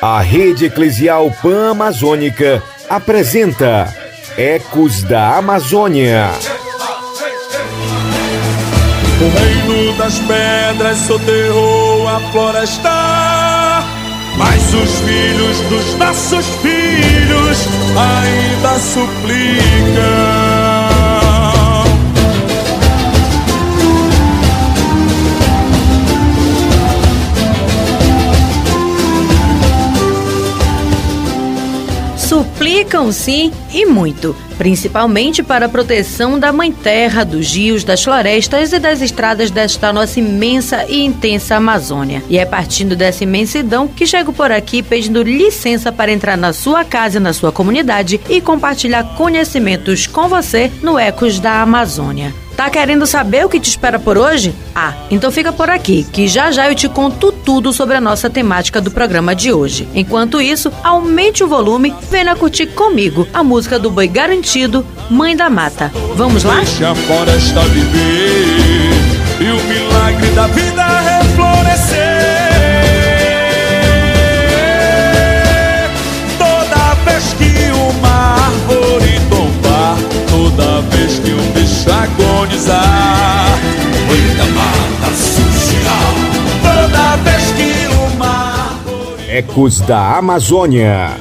A Rede Eclesial Pan-Amazônica apresenta Ecos da Amazônia. O reino das pedras soterrou a floresta, mas os filhos dos nossos filhos ainda suplicam. Suplicam sim e muito, principalmente para a proteção da Mãe Terra, dos rios, das florestas e das estradas desta nossa imensa e intensa Amazônia. E é partindo dessa imensidão que chego por aqui pedindo licença para entrar na sua casa e na sua comunidade e compartilhar conhecimentos com você no Ecos da Amazônia. Tá querendo saber o que te espera por hoje? Ah, então fica por aqui, que já já eu te conto tudo sobre a nossa temática do programa de hoje. Enquanto isso, aumente o volume, venha curtir comigo a música do Boi Garantido, Mãe da Mata. Vamos lá? Deixa a floresta viver e o milagre da vida reflorescer. Ecos da Amazônia.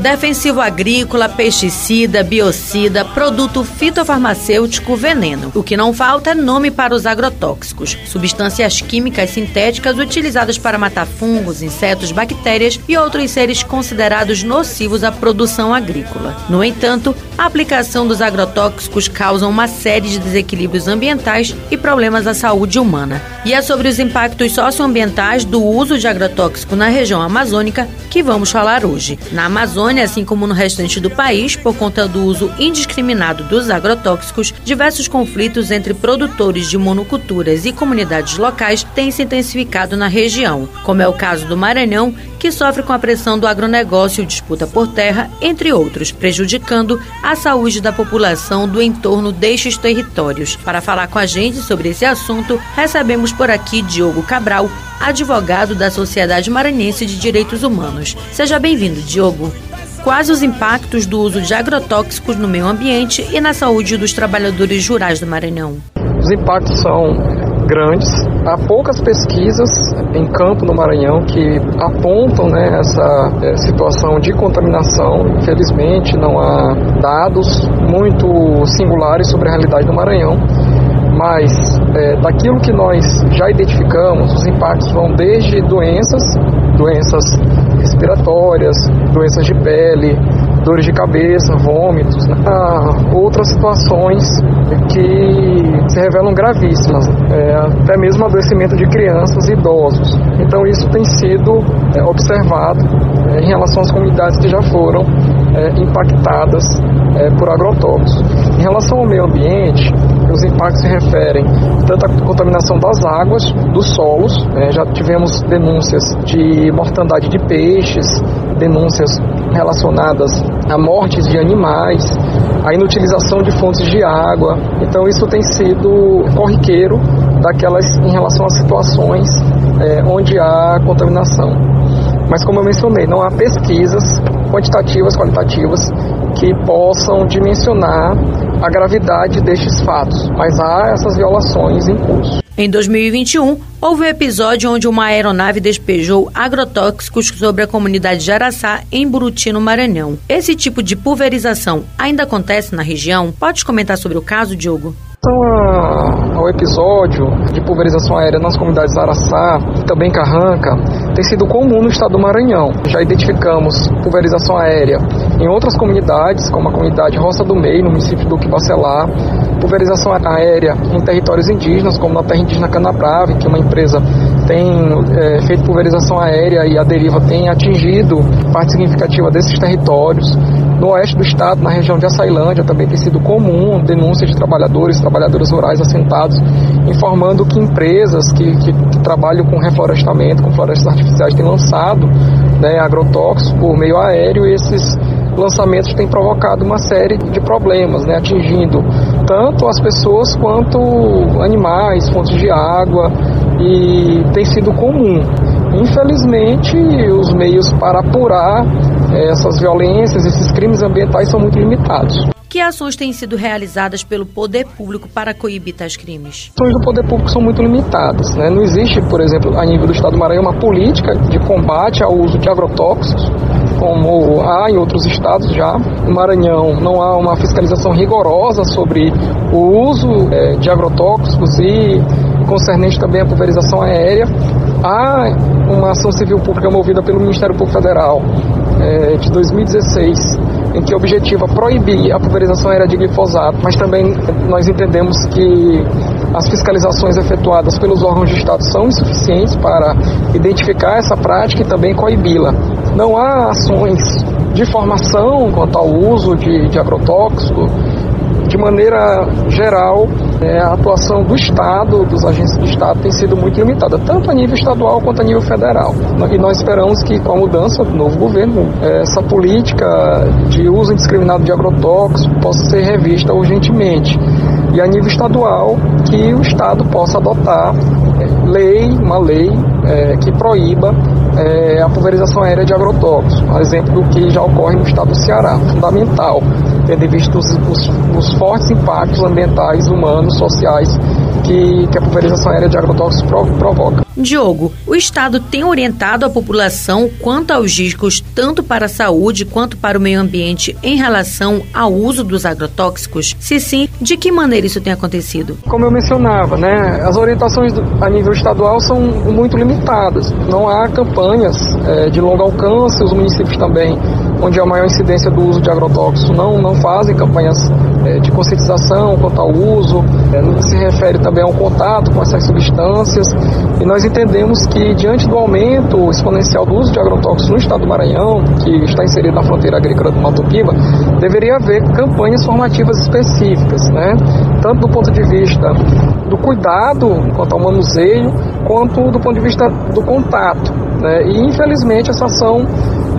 Defensivo agrícola, pesticida, biocida, produto fitofarmacêutico, veneno. O que não falta é nome para os agrotóxicos, substâncias químicas sintéticas utilizadas para matar fungos, insetos, bactérias e outros seres considerados nocivos à produção agrícola. No entanto, a aplicação dos agrotóxicos causa uma série de desequilíbrios ambientais e problemas à saúde humana. E é sobre os impactos socioambientais do uso de agrotóxico na região amazônica que vamos falar hoje. Na Amazônia, assim como no restante do país, por conta do uso indiscriminado dos agrotóxicos, diversos conflitos entre produtores de monoculturas e comunidades locais têm se intensificado na região, como é o caso do Maranhão, que sofre com a pressão do agronegócio disputa por terra, entre outros, prejudicando a saúde da população do entorno destes territórios. Para falar com a gente sobre esse assunto, recebemos por aqui Diogo Cabral, advogado da Sociedade Maranhense de Direitos Humanos. Seja bem-vindo, Diogo. Quais os impactos do uso de agrotóxicos no meio ambiente e na saúde dos trabalhadores rurais do Maranhão? Os impactos são grandes. Há poucas pesquisas em campo no Maranhão que apontam né, essa é, situação de contaminação. Infelizmente, não há dados muito singulares sobre a realidade do Maranhão. Mas é, daquilo que nós já identificamos, os impactos vão desde doenças, doenças respiratórias, doenças de pele, dores de cabeça, vômitos, né? a outras situações que se revelam gravíssimas, é, até mesmo adoecimento de crianças e idosos. Então isso tem sido é, observado é, em relação às comunidades que já foram impactadas por agrotóxicos. Em relação ao meio ambiente, os impactos se referem tanto à contaminação das águas, dos solos, já tivemos denúncias de mortandade de peixes, denúncias relacionadas a mortes de animais, a inutilização de fontes de água. Então isso tem sido corriqueiro daquelas em relação às situações é, onde há contaminação. Mas como eu mencionei, não há pesquisas quantitativas, qualitativas que possam dimensionar a gravidade destes fatos, mas há essas violações em curso. Em 2021, houve um episódio onde uma aeronave despejou agrotóxicos sobre a comunidade de Araçá, em Buriti, no Maranhão. Esse tipo de pulverização ainda acontece na região? Pode comentar sobre o caso, Diogo? Relação ao episódio de pulverização aérea nas comunidades Araçá e também Carranca, tem sido comum no estado do Maranhão. Já identificamos pulverização aérea em outras comunidades, como a comunidade Roça do Meio, no município do Quibacelar, pulverização aérea em territórios indígenas, como na terra indígena Canabrave, que uma empresa tem é, feito pulverização aérea e a deriva tem atingido parte significativa desses territórios. No oeste do estado, na região de Açailândia, também tem sido comum denúncias de trabalhadores trabalhadoras rurais assentados informando que empresas que, que, que, trabalham com reflorestamento, com florestas artificiais, têm lançado né, agrotóxicos por meio aéreo e esses lançamentos têm provocado uma série de problemas, né, atingindo tanto as pessoas quanto animais, fontes de água, e tem sido comum. Infelizmente, os meios para apurar essas violências, esses crimes ambientais são muito limitados. Que ações têm sido realizadas pelo poder público para coibir tais crimes? Ações do poder público são muito limitadas. Né? Não existe, por exemplo, a nível do Estado do Maranhão, uma política de combate ao uso de agrotóxicos, como há em outros estados já. No Maranhão não há uma fiscalização rigorosa sobre o uso é, de agrotóxicos e concernente também à pulverização aérea. Há uma ação civil pública movida pelo Ministério Público Federal é, de 2016 em que objetiva proibir a pulverização aérea de glifosato, mas também nós entendemos que as fiscalizações efetuadas pelos órgãos de Estado são insuficientes para identificar essa prática e também coibi-la. Não há ações de formação quanto ao uso de, de agrotóxico, de maneira geral, é, a atuação do Estado, dos agentes do Estado, tem sido muito limitada, tanto a nível estadual quanto a nível federal. E nós esperamos que, com a mudança do novo governo, é, essa política de uso indiscriminado de agrotóxicos possa ser revista urgentemente. E a nível estadual, que o Estado possa adotar é, lei, uma lei é, que proíba é, a pulverização aérea de agrotóxicos, a exemplo do que já ocorre no estado do Ceará. Fundamental tendo em vista os, os, os, fortes impactos ambientais, humanos, sociais que, que a pulverização aérea de agrotóxicos provoca. Diogo, o Estado tem orientado a população quanto aos riscos tanto para a saúde quanto para o meio ambiente em relação ao uso dos agrotóxicos? Se sim, de que maneira isso tem acontecido? Como eu mencionava, né, as orientações a nível estadual são muito limitadas. Não há campanhas é, de longo alcance, os municípios também, onde há maior incidência do uso de agrotóxicos, não, não fazem campanhas é, de conscientização quanto ao uso, é, se refere também ao contato com essas substâncias. E nós entendemos que, diante do aumento exponencial do uso de agrotóxicos no estado do Maranhão, que está inserido na fronteira agrícola do Mato Piba, deveria haver campanhas formativas específicas, né? tanto do ponto de vista do cuidado quanto ao manuseio, quanto do ponto de vista do contato. Né? E, infelizmente, essa ação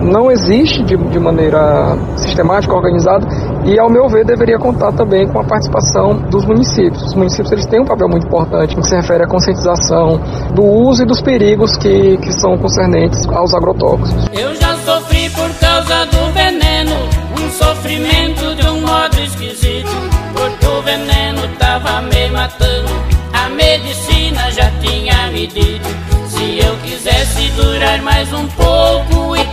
não existe de, de maneira sistemática, organizada, e, ao meu ver, deveria contar também com a participação dos municípios. Os municípios eles têm um papel muito importante no que se refere à conscientização do uso e dos perigos que, que são concernentes aos agrotóxicos. Eu já sofri por causa do veneno, um sofrimento de um modo esquisito, porque o veneno tava me matando, a medicina já tinha me dito. Se eu quisesse durar mais um pouco e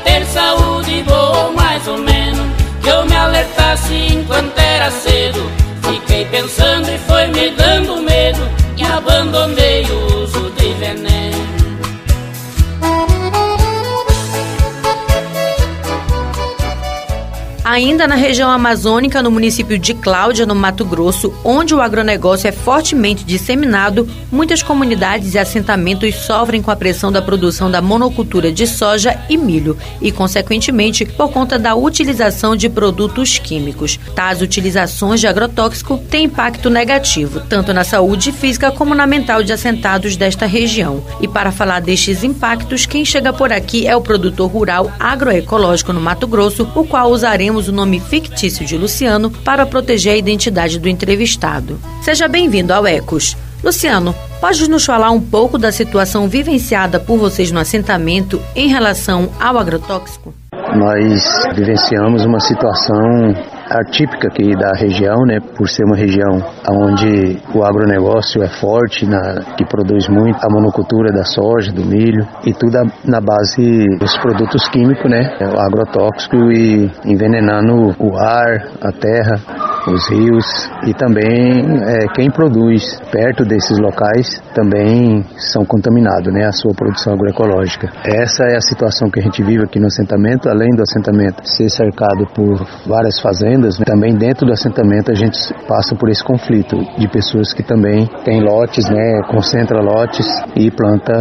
Ainda na região amazônica, no município de Cláudia, no Mato Grosso, onde o agronegócio é fortemente disseminado, muitas comunidades e assentamentos sofrem com a pressão da produção da monocultura de soja e milho e, consequentemente, por conta da utilização de produtos químicos. Tais utilizações de agrotóxico têm impacto negativo, tanto na saúde física como na mental de assentados desta região. E para falar destes impactos, quem chega por aqui é o produtor rural agroecológico no Mato Grosso, o qual usaremos o nome fictício de Luciano para proteger a identidade do entrevistado. Seja bem-vindo ao Ecos. Luciano, pode nos falar um pouco da situação vivenciada por vocês no assentamento em relação ao agrotóxico? Nós vivenciamos uma situação atípica aqui da região, né, por ser uma região onde o agronegócio é forte, na, que produz muito a monocultura da soja, do milho e tudo na base dos produtos químicos, né, o agrotóxico e envenenando o ar, a terra os rios e também é, quem produz perto desses locais também são contaminados, né, a sua produção agroecológica. Essa é a situação que a gente vive aqui no assentamento, além do assentamento ser cercado por várias fazendas, né, também dentro do assentamento a gente passa por esse conflito de pessoas que também têm lotes, né, concentra lotes e planta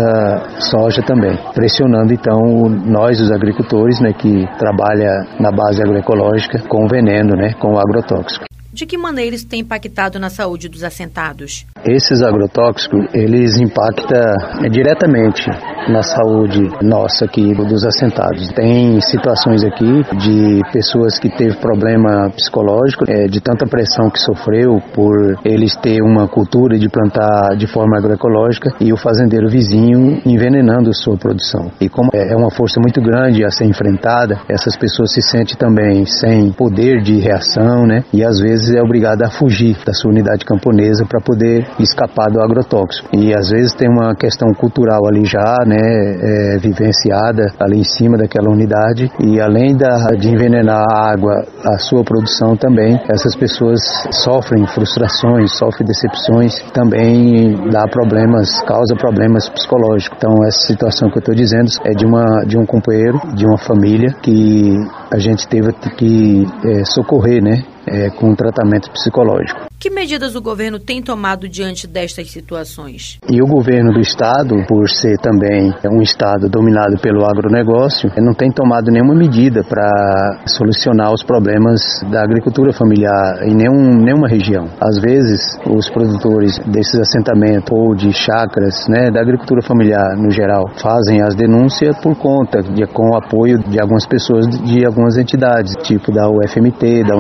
soja também, pressionando então nós os agricultores, né, que trabalha na base agroecológica com veneno, né, com agrotóxico. De que maneira isso tem impactado na saúde dos assentados? Esses agrotóxicos, eles impactam é, diretamente na saúde nossa aqui dos assentados. Tem situações aqui de pessoas que teve problema psicológico, é, de tanta pressão que sofreu por eles ter uma cultura de plantar de forma agroecológica e o fazendeiro vizinho envenenando sua produção. E como é, é uma força muito grande a ser enfrentada, essas pessoas se sentem também sem poder de reação, né? E às vezes é obrigada a fugir da sua unidade camponesa para poder escapar do agrotóxico. E às vezes tem uma questão cultural ali já, né? É, vivenciada ali em cima daquela unidade e além da, de envenenar a água, a sua produção também, essas pessoas sofrem frustrações, sofrem decepções, também dá problemas, causa problemas psicológicos. Então essa situação que eu estou dizendo é de uma de um companheiro, de uma família que a gente teve que é, socorrer, né? É, com tratamento psicológico. Que medidas o governo tem tomado diante destas situações? E o governo do estado, por ser também um estado dominado pelo agronegócio, não tem tomado nenhuma medida para solucionar os problemas da agricultura familiar em nenhum, nenhuma região. Às vezes, os produtores desses assentamentos ou de chácaras, né, da agricultura familiar no geral, fazem as denúncias por conta, de, com o apoio de algumas pessoas de algumas entidades, tipo da UFMT, da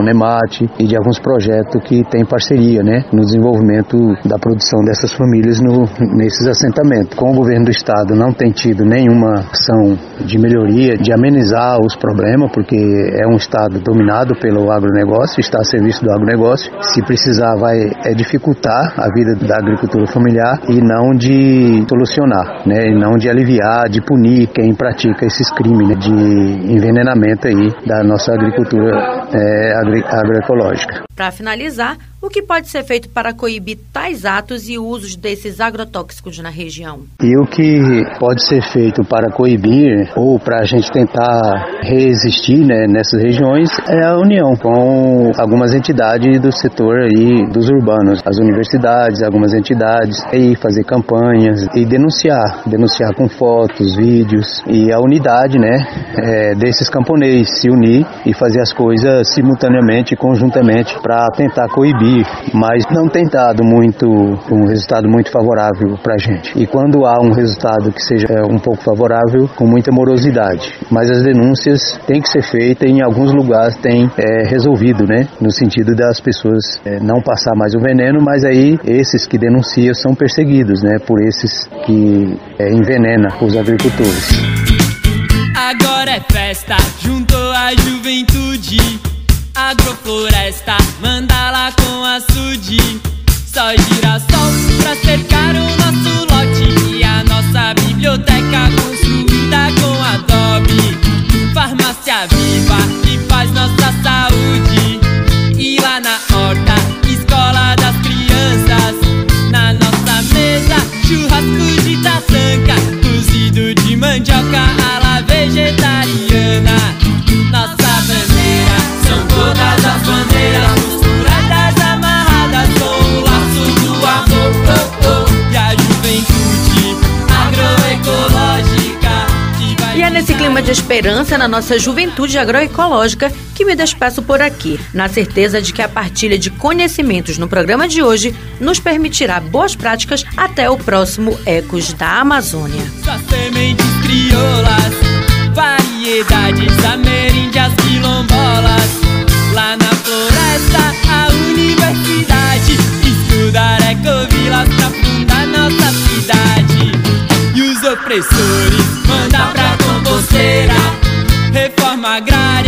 E de alguns projetos que têm parceria né, no desenvolvimento da produção dessas famílias no, nesses assentamentos. Com o governo do estado não tem tido nenhuma ação de melhoria, de amenizar os problemas, porque é um estado dominado pelo agronegócio, está a serviço do agronegócio. Se precisar, vai é dificultar a vida da agricultura familiar e não de solucionar, né, e não de aliviar, de punir quem pratica esses crimes né, de envenenamento aí da nossa agricultura é, agroecológica. Para finalizar, o que pode ser feito para coibir tais atos e usos desses agrotóxicos na região? E o que pode ser feito para coibir ou para a gente tentar resistir né, nessas regiões é a união com algumas entidades do setor aí dos urbanos, as universidades, algumas entidades, aí fazer campanhas e denunciar, denunciar com fotos, vídeos e a unidade, né, é, desses camponeses se unir e fazer as coisas simultaneamente, conjuntamente para tentar coibir mas não tem dado muito um resultado muito favorável para a gente. E quando há um resultado que seja é, um pouco favorável, com muita morosidade. Mas as denúncias têm que ser feitas e em alguns lugares tem é, resolvido, né? No sentido das pessoas é, não passar mais o veneno, mas aí esses que denunciam são perseguidos, né? Por esses que é, envenenam os agricultores. Agora é festa, juntou a juventude Agrofloresta, mandala com açude Só girassol pra cercar o nosso lote. E a nossa biblioteca construída com adobe. Farmácia viva que faz nossa saúde. E lá na horta, escola das crianças. Na nossa mesa, churrasco de taçanca Cozido de mandioca, de esperança na nossa juventude agroecológica que me despeço por aqui, na certeza de que a partilha de conhecimentos no programa de hoje nos permitirá boas práticas até o próximo Ecos da Amazônia. Só sementes crioulas, variedades ameríndias quilombolas. Lá na floresta, a universidade. Estudar ecovilas pra fundar nossa cidade. E os opressores pra composteira. Reforma agrária,